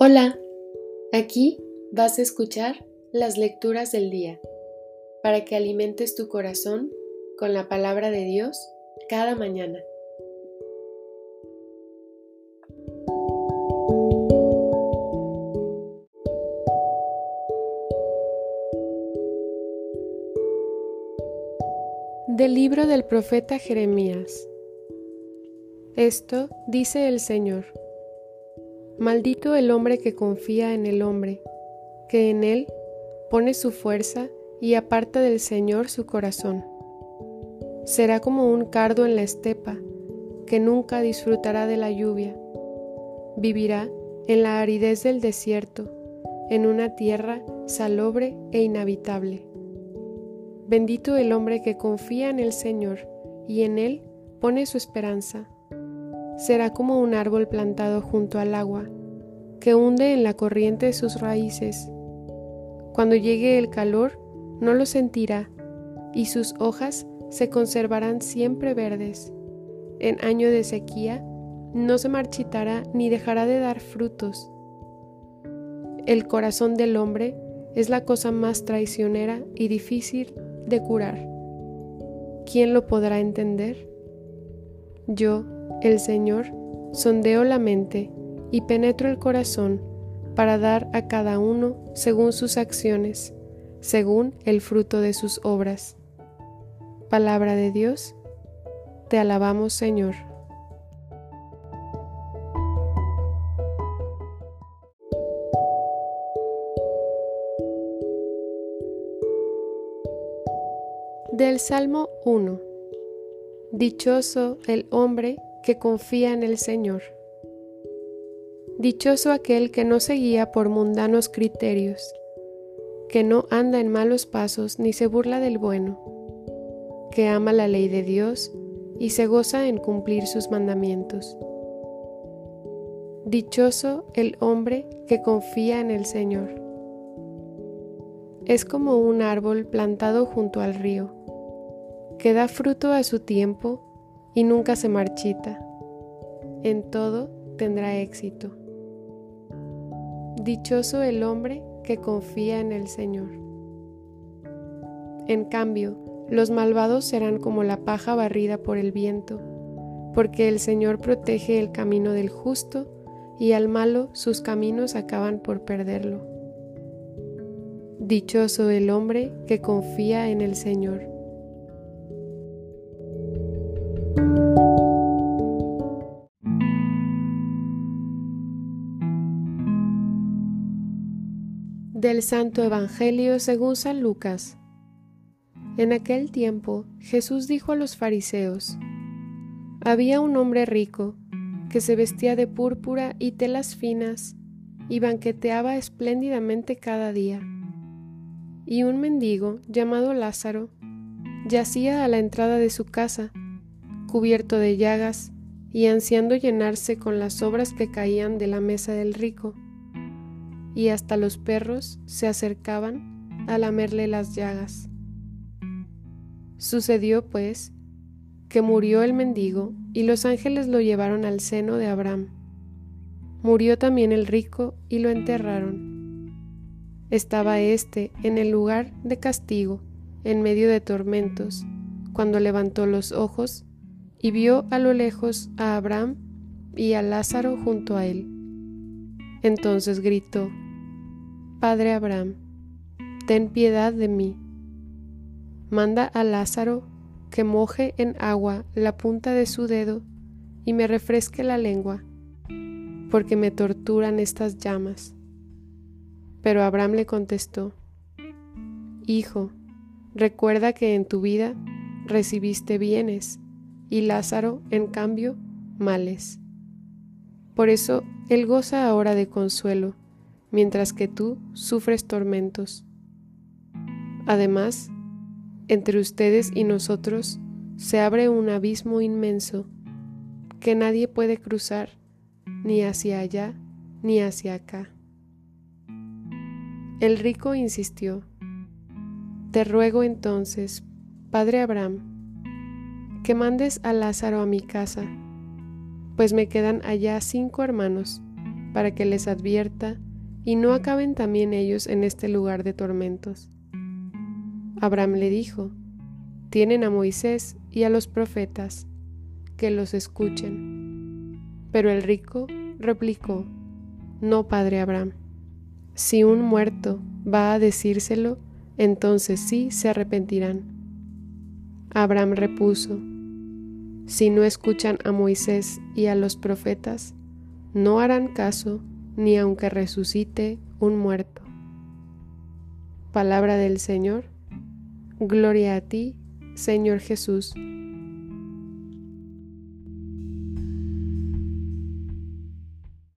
Hola, aquí vas a escuchar las lecturas del día para que alimentes tu corazón con la palabra de Dios cada mañana. Del libro del profeta Jeremías. Esto dice el Señor Maldito el hombre que confía en el hombre, que en él pone su fuerza y aparta del Señor su corazón. Será como un cardo en la estepa, que nunca disfrutará de la lluvia. Vivirá en la aridez del desierto, en una tierra salobre e inhabitable. Bendito el hombre que confía en el Señor y en él pone su esperanza será como un árbol plantado junto al agua, que hunde en la corriente sus raíces. Cuando llegue el calor, no lo sentirá, y sus hojas se conservarán siempre verdes. En año de sequía, no se marchitará ni dejará de dar frutos. El corazón del hombre es la cosa más traicionera y difícil de curar. ¿Quién lo podrá entender? Yo, el Señor, sondeo la mente y penetro el corazón para dar a cada uno según sus acciones, según el fruto de sus obras. Palabra de Dios, te alabamos Señor. Del Salmo 1 Dichoso el hombre que confía en el Señor. Dichoso aquel que no se guía por mundanos criterios, que no anda en malos pasos ni se burla del bueno, que ama la ley de Dios y se goza en cumplir sus mandamientos. Dichoso el hombre que confía en el Señor. Es como un árbol plantado junto al río, que da fruto a su tiempo y nunca se marchita. En todo tendrá éxito. Dichoso el hombre que confía en el Señor. En cambio, los malvados serán como la paja barrida por el viento, porque el Señor protege el camino del justo y al malo sus caminos acaban por perderlo. Dichoso el hombre que confía en el Señor. Del Santo Evangelio según San Lucas. En aquel tiempo Jesús dijo a los fariseos, Había un hombre rico que se vestía de púrpura y telas finas y banqueteaba espléndidamente cada día. Y un mendigo llamado Lázaro yacía a la entrada de su casa, cubierto de llagas y ansiando llenarse con las obras que caían de la mesa del rico y hasta los perros se acercaban a lamerle las llagas. Sucedió, pues, que murió el mendigo y los ángeles lo llevaron al seno de Abraham. Murió también el rico y lo enterraron. Estaba éste en el lugar de castigo, en medio de tormentos, cuando levantó los ojos y vio a lo lejos a Abraham y a Lázaro junto a él. Entonces gritó, Padre Abraham, ten piedad de mí. Manda a Lázaro que moje en agua la punta de su dedo y me refresque la lengua, porque me torturan estas llamas. Pero Abraham le contestó, Hijo, recuerda que en tu vida recibiste bienes y Lázaro, en cambio, males. Por eso él goza ahora de consuelo mientras que tú sufres tormentos. Además, entre ustedes y nosotros se abre un abismo inmenso que nadie puede cruzar ni hacia allá ni hacia acá. El rico insistió, Te ruego entonces, Padre Abraham, que mandes a Lázaro a mi casa, pues me quedan allá cinco hermanos para que les advierta y no acaben también ellos en este lugar de tormentos. Abraham le dijo, tienen a Moisés y a los profetas, que los escuchen. Pero el rico replicó, no, padre Abraham, si un muerto va a decírselo, entonces sí se arrepentirán. Abraham repuso, si no escuchan a Moisés y a los profetas, no harán caso ni aunque resucite un muerto. Palabra del Señor. Gloria a ti, Señor Jesús.